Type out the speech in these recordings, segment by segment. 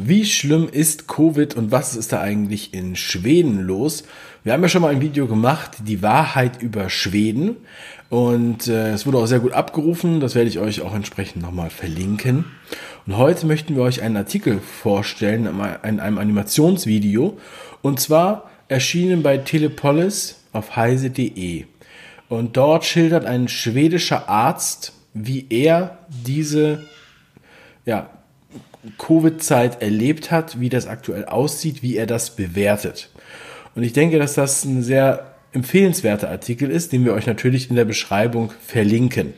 Wie schlimm ist Covid und was ist da eigentlich in Schweden los? Wir haben ja schon mal ein Video gemacht, die Wahrheit über Schweden. Und äh, es wurde auch sehr gut abgerufen. Das werde ich euch auch entsprechend nochmal verlinken. Und heute möchten wir euch einen Artikel vorstellen in einem Animationsvideo. Und zwar erschienen bei Telepolis auf heise.de. Und dort schildert ein schwedischer Arzt, wie er diese ja, Covid-Zeit erlebt hat, wie das aktuell aussieht, wie er das bewertet. Und ich denke, dass das ein sehr empfehlenswerter Artikel ist, den wir euch natürlich in der Beschreibung verlinken.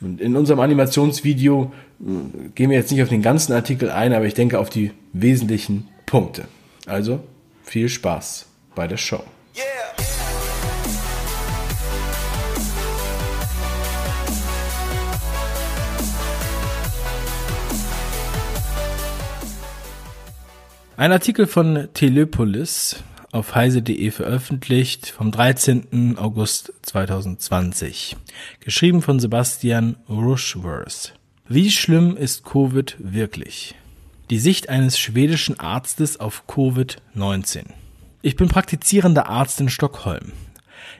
Und in unserem Animationsvideo äh, gehen wir jetzt nicht auf den ganzen Artikel ein, aber ich denke auf die wesentlichen Punkte. Also viel Spaß bei der Show. Ein Artikel von Telepolis auf heise.de veröffentlicht vom 13. August 2020. Geschrieben von Sebastian Rushworth. Wie schlimm ist Covid wirklich? Die Sicht eines schwedischen Arztes auf Covid-19. Ich bin praktizierender Arzt in Stockholm.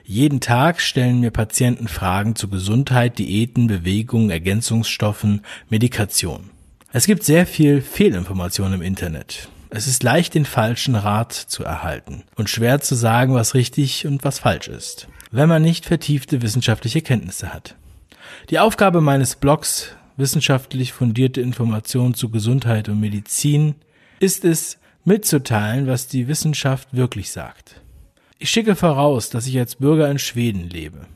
Jeden Tag stellen mir Patienten Fragen zu Gesundheit, Diäten, Bewegung, Ergänzungsstoffen, Medikation. Es gibt sehr viel Fehlinformation im Internet. Es ist leicht, den falschen Rat zu erhalten und schwer zu sagen, was richtig und was falsch ist, wenn man nicht vertiefte wissenschaftliche Kenntnisse hat. Die Aufgabe meines Blogs, wissenschaftlich fundierte Informationen zu Gesundheit und Medizin, ist es, mitzuteilen, was die Wissenschaft wirklich sagt. Ich schicke voraus, dass ich als Bürger in Schweden lebe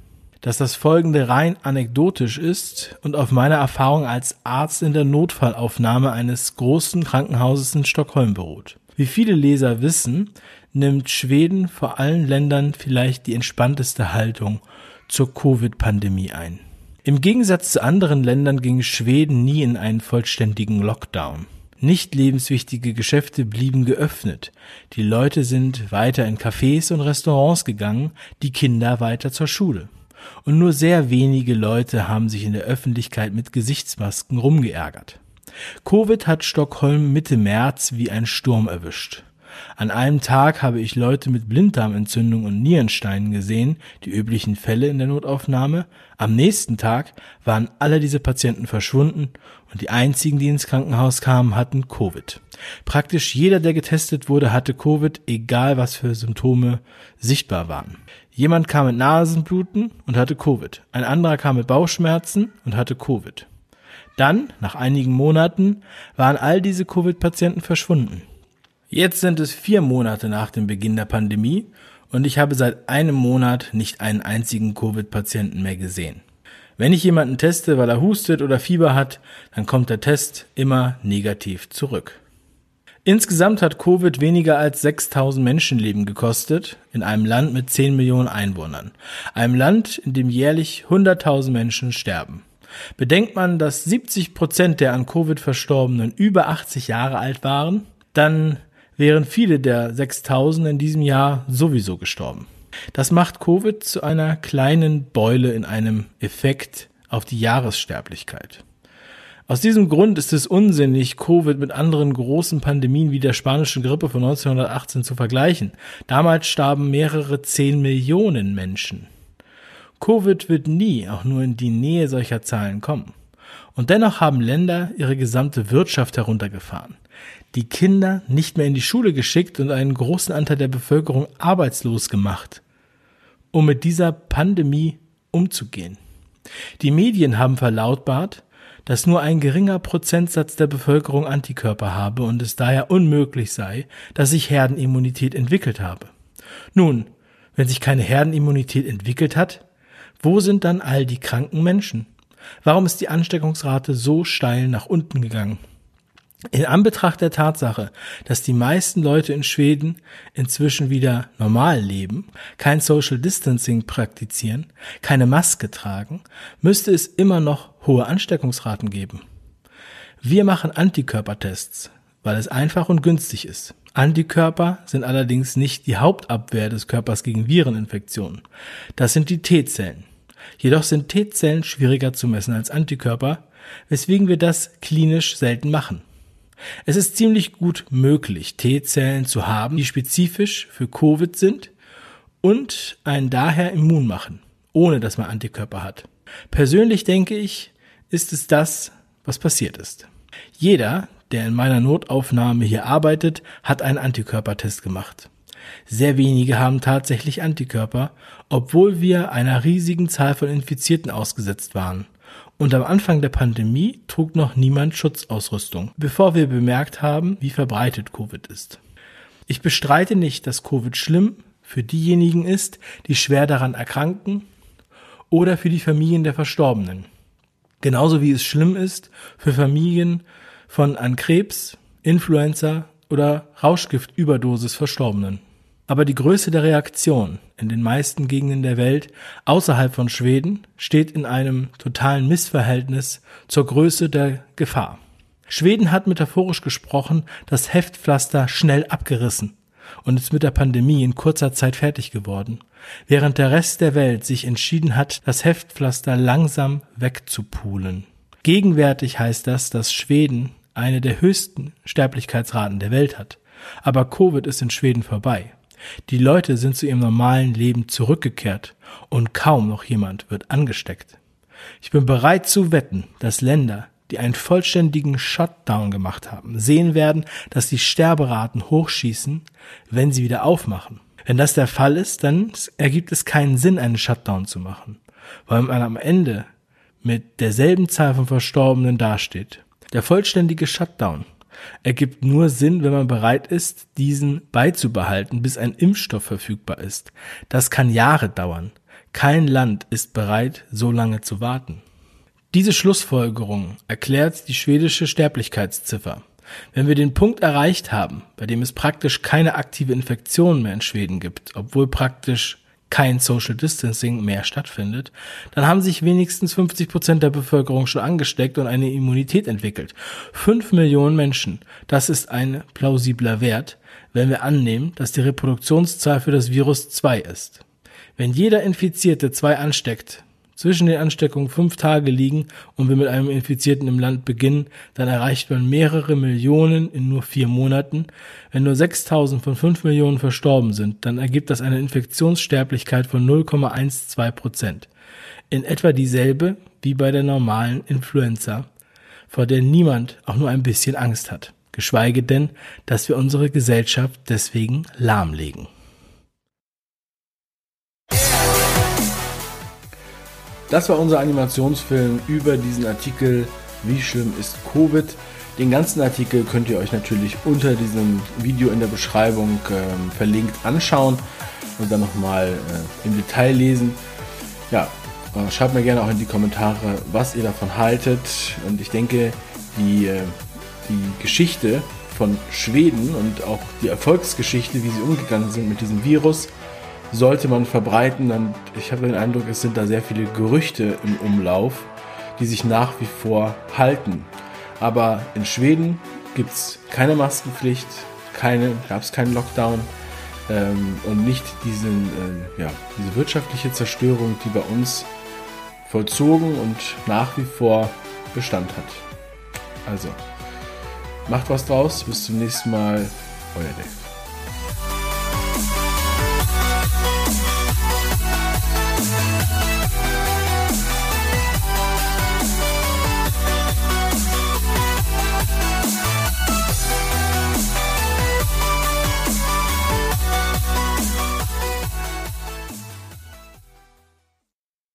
dass das folgende rein anekdotisch ist und auf meiner Erfahrung als Arzt in der Notfallaufnahme eines großen Krankenhauses in Stockholm beruht. Wie viele Leser wissen, nimmt Schweden vor allen Ländern vielleicht die entspannteste Haltung zur Covid-Pandemie ein. Im Gegensatz zu anderen Ländern ging Schweden nie in einen vollständigen Lockdown. Nicht lebenswichtige Geschäfte blieben geöffnet. Die Leute sind weiter in Cafés und Restaurants gegangen, die Kinder weiter zur Schule und nur sehr wenige Leute haben sich in der Öffentlichkeit mit Gesichtsmasken rumgeärgert. Covid hat Stockholm Mitte März wie ein Sturm erwischt. An einem Tag habe ich Leute mit Blinddarmentzündung und Nierensteinen gesehen, die üblichen Fälle in der Notaufnahme. Am nächsten Tag waren alle diese Patienten verschwunden und die einzigen, die ins Krankenhaus kamen, hatten Covid. Praktisch jeder, der getestet wurde, hatte Covid, egal was für Symptome sichtbar waren. Jemand kam mit Nasenbluten und hatte Covid. Ein anderer kam mit Bauchschmerzen und hatte Covid. Dann, nach einigen Monaten, waren all diese Covid-Patienten verschwunden. Jetzt sind es vier Monate nach dem Beginn der Pandemie und ich habe seit einem Monat nicht einen einzigen Covid-Patienten mehr gesehen. Wenn ich jemanden teste, weil er hustet oder Fieber hat, dann kommt der Test immer negativ zurück. Insgesamt hat Covid weniger als 6000 Menschenleben gekostet in einem Land mit 10 Millionen Einwohnern. Einem Land, in dem jährlich 100.000 Menschen sterben. Bedenkt man, dass 70 Prozent der an Covid Verstorbenen über 80 Jahre alt waren, dann wären viele der 6000 in diesem Jahr sowieso gestorben. Das macht Covid zu einer kleinen Beule in einem Effekt auf die Jahressterblichkeit. Aus diesem Grund ist es unsinnig, Covid mit anderen großen Pandemien wie der spanischen Grippe von 1918 zu vergleichen. Damals starben mehrere zehn Millionen Menschen. Covid wird nie auch nur in die Nähe solcher Zahlen kommen. Und dennoch haben Länder ihre gesamte Wirtschaft heruntergefahren die Kinder nicht mehr in die Schule geschickt und einen großen Anteil der Bevölkerung arbeitslos gemacht, um mit dieser Pandemie umzugehen. Die Medien haben verlautbart, dass nur ein geringer Prozentsatz der Bevölkerung Antikörper habe und es daher unmöglich sei, dass sich Herdenimmunität entwickelt habe. Nun, wenn sich keine Herdenimmunität entwickelt hat, wo sind dann all die kranken Menschen? Warum ist die Ansteckungsrate so steil nach unten gegangen? In Anbetracht der Tatsache, dass die meisten Leute in Schweden inzwischen wieder normal leben, kein Social Distancing praktizieren, keine Maske tragen, müsste es immer noch hohe Ansteckungsraten geben. Wir machen Antikörpertests, weil es einfach und günstig ist. Antikörper sind allerdings nicht die Hauptabwehr des Körpers gegen Vireninfektionen. Das sind die T-Zellen. Jedoch sind T-Zellen schwieriger zu messen als Antikörper, weswegen wir das klinisch selten machen. Es ist ziemlich gut möglich, T-Zellen zu haben, die spezifisch für Covid sind und einen daher immun machen, ohne dass man Antikörper hat. Persönlich denke ich, ist es das, was passiert ist. Jeder, der in meiner Notaufnahme hier arbeitet, hat einen Antikörpertest gemacht. Sehr wenige haben tatsächlich Antikörper, obwohl wir einer riesigen Zahl von Infizierten ausgesetzt waren. Und am Anfang der Pandemie trug noch niemand Schutzausrüstung, bevor wir bemerkt haben, wie verbreitet Covid ist. Ich bestreite nicht, dass Covid schlimm für diejenigen ist, die schwer daran erkranken oder für die Familien der Verstorbenen. Genauso wie es schlimm ist für Familien von an Krebs, Influenza oder Rauschgiftüberdosis Verstorbenen. Aber die Größe der Reaktion in den meisten Gegenden der Welt außerhalb von Schweden steht in einem totalen Missverhältnis zur Größe der Gefahr. Schweden hat metaphorisch gesprochen das Heftpflaster schnell abgerissen und ist mit der Pandemie in kurzer Zeit fertig geworden, während der Rest der Welt sich entschieden hat, das Heftpflaster langsam wegzupulen. Gegenwärtig heißt das, dass Schweden eine der höchsten Sterblichkeitsraten der Welt hat. Aber Covid ist in Schweden vorbei. Die Leute sind zu ihrem normalen Leben zurückgekehrt und kaum noch jemand wird angesteckt. Ich bin bereit zu wetten, dass Länder, die einen vollständigen Shutdown gemacht haben, sehen werden, dass die Sterberaten hochschießen, wenn sie wieder aufmachen. Wenn das der Fall ist, dann ergibt es keinen Sinn, einen Shutdown zu machen, weil man am Ende mit derselben Zahl von Verstorbenen dasteht. Der vollständige Shutdown ergibt nur Sinn, wenn man bereit ist, diesen beizubehalten, bis ein Impfstoff verfügbar ist. Das kann Jahre dauern. Kein Land ist bereit, so lange zu warten. Diese Schlussfolgerung erklärt die schwedische Sterblichkeitsziffer. Wenn wir den Punkt erreicht haben, bei dem es praktisch keine aktive Infektion mehr in Schweden gibt, obwohl praktisch kein Social Distancing mehr stattfindet, dann haben sich wenigstens 50 Prozent der Bevölkerung schon angesteckt und eine Immunität entwickelt. Fünf Millionen Menschen, das ist ein plausibler Wert, wenn wir annehmen, dass die Reproduktionszahl für das Virus zwei ist. Wenn jeder Infizierte zwei ansteckt, zwischen den Ansteckungen fünf Tage liegen und wir mit einem Infizierten im Land beginnen, dann erreicht man mehrere Millionen in nur vier Monaten. Wenn nur 6000 von fünf Millionen verstorben sind, dann ergibt das eine Infektionssterblichkeit von 0,12 Prozent. In etwa dieselbe wie bei der normalen Influenza, vor der niemand auch nur ein bisschen Angst hat. Geschweige denn, dass wir unsere Gesellschaft deswegen lahmlegen. Das war unser Animationsfilm über diesen Artikel, wie schlimm ist Covid. Den ganzen Artikel könnt ihr euch natürlich unter diesem Video in der Beschreibung äh, verlinkt anschauen und dann nochmal äh, im Detail lesen. Ja, äh, schreibt mir gerne auch in die Kommentare, was ihr davon haltet. Und ich denke, die, äh, die Geschichte von Schweden und auch die Erfolgsgeschichte, wie sie umgegangen sind mit diesem Virus, sollte man verbreiten. Und ich habe den Eindruck, es sind da sehr viele Gerüchte im Umlauf, die sich nach wie vor halten. Aber in Schweden gibt es keine Maskenpflicht, keine, gab es keinen Lockdown ähm, und nicht diesen, äh, ja, diese wirtschaftliche Zerstörung, die bei uns vollzogen und nach wie vor Bestand hat. Also, macht was draus. Bis zum nächsten Mal. Euer Dave.